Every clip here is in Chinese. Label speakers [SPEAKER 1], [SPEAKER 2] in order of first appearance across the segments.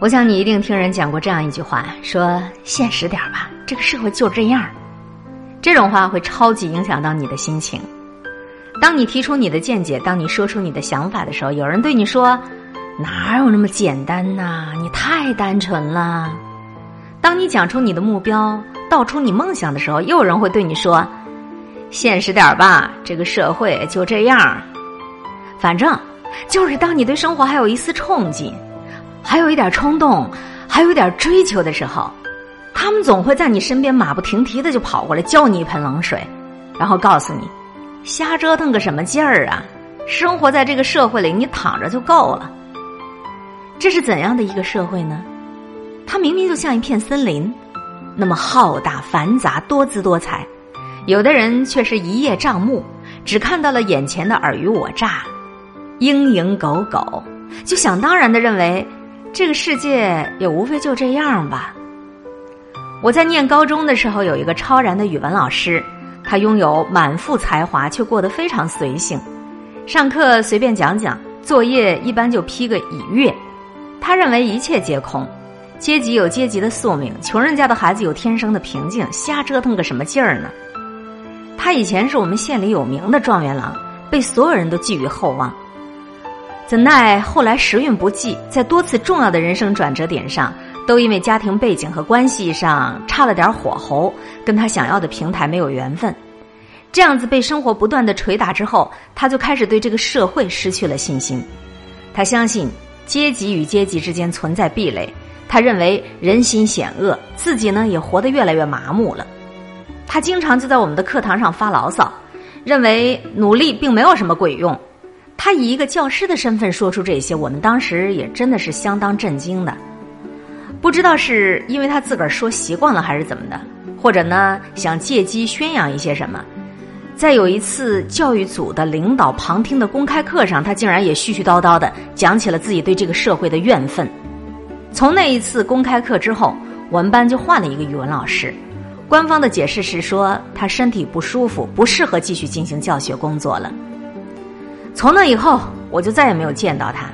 [SPEAKER 1] 我想你一定听人讲过这样一句话：说现实点吧，这个社会就这样。这种话会超级影响到你的心情。当你提出你的见解，当你说出你的想法的时候，有人对你说：“哪有那么简单呐？你太单纯了。”当你讲出你的目标，道出你梦想的时候，又有人会对你说：“现实点吧，这个社会就这样。”反正就是当你对生活还有一丝憧憬。还有一点冲动，还有一点追求的时候，他们总会在你身边马不停蹄的就跑过来浇你一盆冷水，然后告诉你：瞎折腾个什么劲儿啊！生活在这个社会里，你躺着就够了。这是怎样的一个社会呢？它明明就像一片森林，那么浩大、繁杂、多姿多彩，有的人却是一叶障目，只看到了眼前的尔虞我诈、蝇营狗苟，就想当然的认为。这个世界也无非就这样吧。我在念高中的时候，有一个超然的语文老师，他拥有满腹才华，却过得非常随性。上课随便讲讲，作业一般就批个已阅。他认为一切皆空，阶级有阶级的宿命，穷人家的孩子有天生的平静，瞎折腾个什么劲儿呢？他以前是我们县里有名的状元郎，被所有人都寄予厚望。怎奈后来时运不济，在多次重要的人生转折点上，都因为家庭背景和关系上差了点火候，跟他想要的平台没有缘分。这样子被生活不断的捶打之后，他就开始对这个社会失去了信心。他相信阶级与阶级之间存在壁垒，他认为人心险恶，自己呢也活得越来越麻木了。他经常就在我们的课堂上发牢骚，认为努力并没有什么鬼用。他以一个教师的身份说出这些，我们当时也真的是相当震惊的。不知道是因为他自个儿说习惯了，还是怎么的，或者呢想借机宣扬一些什么。在有一次教育组的领导旁听的公开课上，他竟然也絮絮叨叨的讲起了自己对这个社会的怨愤。从那一次公开课之后，我们班就换了一个语文老师。官方的解释是说他身体不舒服，不适合继续进行教学工作了。从那以后，我就再也没有见到他。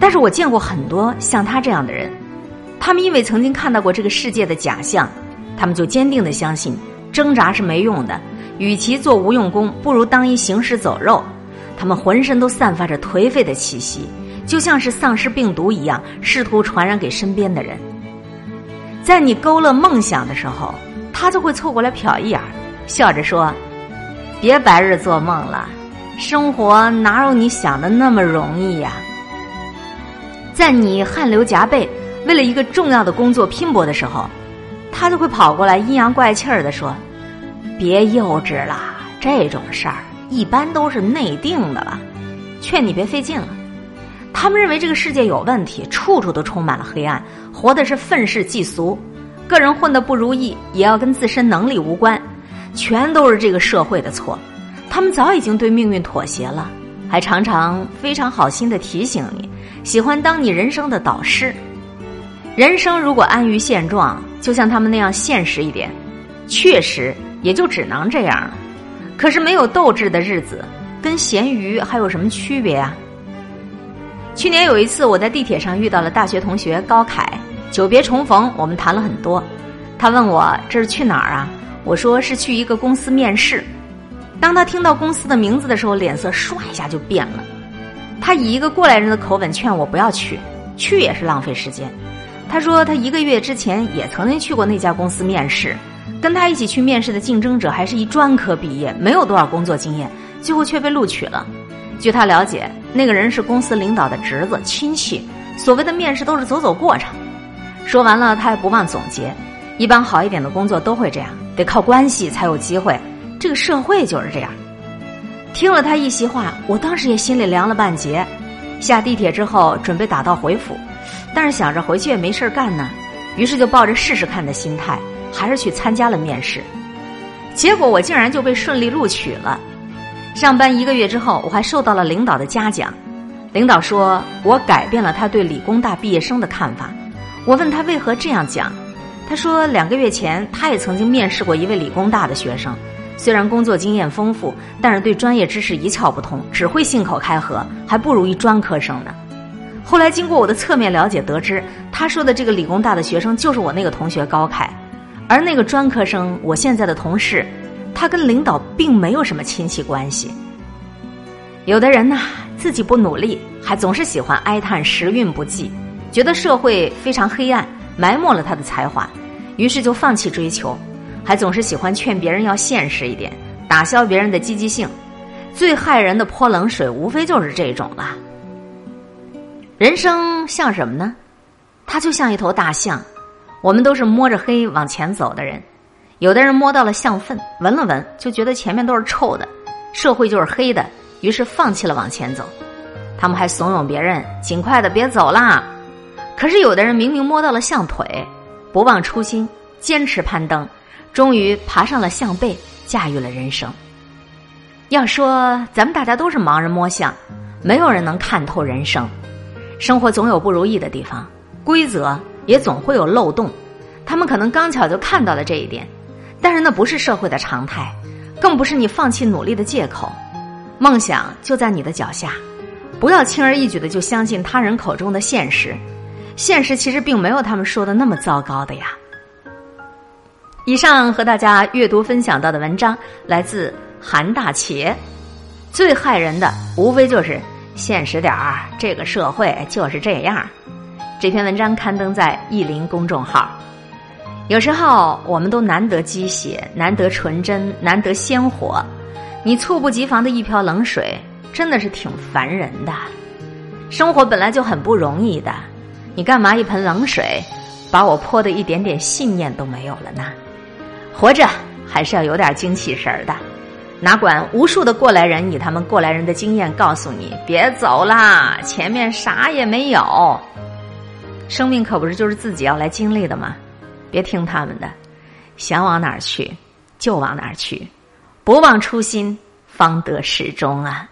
[SPEAKER 1] 但是我见过很多像他这样的人，他们因为曾经看到过这个世界的假象，他们就坚定的相信挣扎是没用的，与其做无用功，不如当一行尸走肉。他们浑身都散发着颓废的气息，就像是丧尸病毒一样，试图传染给身边的人。在你勾勒梦想的时候，他就会凑过来瞟一眼，笑着说：“别白日做梦了。”生活哪有你想的那么容易呀？在你汗流浃背，为了一个重要的工作拼搏的时候，他就会跑过来阴阳怪气儿的说：“别幼稚了，这种事儿一般都是内定的了，劝你别费劲了。”他们认为这个世界有问题，处处都充满了黑暗，活的是愤世嫉俗，个人混得不如意也要跟自身能力无关，全都是这个社会的错。他们早已经对命运妥协了，还常常非常好心的提醒你，喜欢当你人生的导师。人生如果安于现状，就像他们那样现实一点，确实也就只能这样了。可是没有斗志的日子，跟咸鱼还有什么区别啊？去年有一次，我在地铁上遇到了大学同学高凯，久别重逢，我们谈了很多。他问我这是去哪儿啊？我说是去一个公司面试。当他听到公司的名字的时候，脸色唰一下就变了。他以一个过来人的口吻劝我不要去，去也是浪费时间。他说他一个月之前也曾经去过那家公司面试，跟他一起去面试的竞争者还是一专科毕业，没有多少工作经验，最后却被录取了。据他了解，那个人是公司领导的侄子亲戚。所谓的面试都是走走过场。说完了，他还不忘总结：一般好一点的工作都会这样，得靠关系才有机会。这个社会就是这样。听了他一席话，我当时也心里凉了半截。下地铁之后，准备打道回府，但是想着回去也没事干呢，于是就抱着试试看的心态，还是去参加了面试。结果我竟然就被顺利录取了。上班一个月之后，我还受到了领导的嘉奖。领导说我改变了他对理工大毕业生的看法。我问他为何这样讲，他说两个月前他也曾经面试过一位理工大的学生。虽然工作经验丰富，但是对专业知识一窍不通，只会信口开河，还不如一专科生呢。后来经过我的侧面了解，得知他说的这个理工大的学生就是我那个同学高凯，而那个专科生，我现在的同事，他跟领导并没有什么亲戚关系。有的人呐，自己不努力，还总是喜欢哀叹时运不济，觉得社会非常黑暗，埋没了他的才华，于是就放弃追求，还总是喜欢劝别人要现实一点，打消别人的积极性。最害人的泼冷水，无非就是这种了。人生像什么呢？它就像一头大象，我们都是摸着黑往前走的人。有的人摸到了象粪，闻了闻就觉得前面都是臭的，社会就是黑的，于是放弃了往前走。他们还怂恿别人尽快的别走啦。可是有的人明明摸到了象腿，不忘初心，坚持攀登，终于爬上了象背，驾驭了人生。要说咱们大家都是盲人摸象，没有人能看透人生。生活总有不如意的地方，规则也总会有漏洞。他们可能刚巧就看到了这一点，但是那不是社会的常态，更不是你放弃努力的借口。梦想就在你的脚下，不要轻而易举的就相信他人口中的现实。现实其实并没有他们说的那么糟糕的呀。以上和大家阅读分享到的文章来自韩大茄，最害人的无非就是。现实点儿，这个社会就是这样。这篇文章刊登在意林公众号。有时候我们都难得鸡血，难得纯真，难得鲜活。你猝不及防的一瓢冷水，真的是挺烦人的。生活本来就很不容易的，你干嘛一盆冷水，把我泼的一点点信念都没有了呢？活着还是要有点精气神儿的。哪管无数的过来人以他们过来人的经验告诉你：别走啦，前面啥也没有。生命可不是就是自己要来经历的吗？别听他们的，想往哪儿去就往哪儿去，不忘初心，方得始终啊。